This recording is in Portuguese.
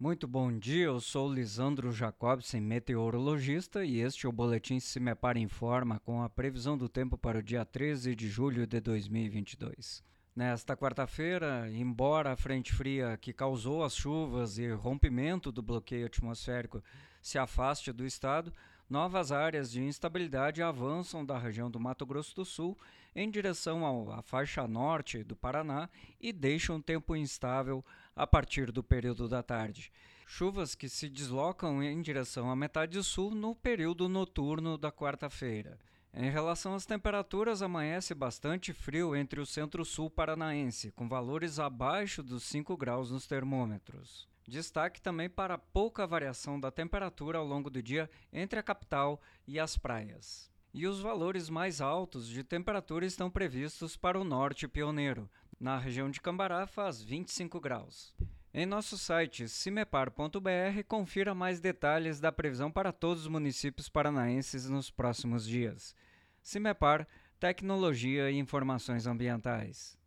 Muito bom dia, eu sou Lisandro Jacobsen, meteorologista, e este é o Boletim Se Me Para Informa com a previsão do tempo para o dia 13 de julho de 2022. Nesta quarta-feira, embora a frente fria que causou as chuvas e rompimento do bloqueio atmosférico se afaste do estado, novas áreas de instabilidade avançam da região do Mato Grosso do Sul em direção à faixa norte do Paraná e deixam tempo instável a partir do período da tarde. Chuvas que se deslocam em direção à metade sul no período noturno da quarta-feira. Em relação às temperaturas, amanhece bastante frio entre o centro-sul paranaense, com valores abaixo dos 5 graus nos termômetros. Destaque também para a pouca variação da temperatura ao longo do dia entre a capital e as praias. E os valores mais altos de temperatura estão previstos para o norte pioneiro. Na região de Cambará faz 25 graus. Em nosso site cimepar.br, confira mais detalhes da previsão para todos os municípios paranaenses nos próximos dias. Cimepar, Tecnologia e Informações Ambientais.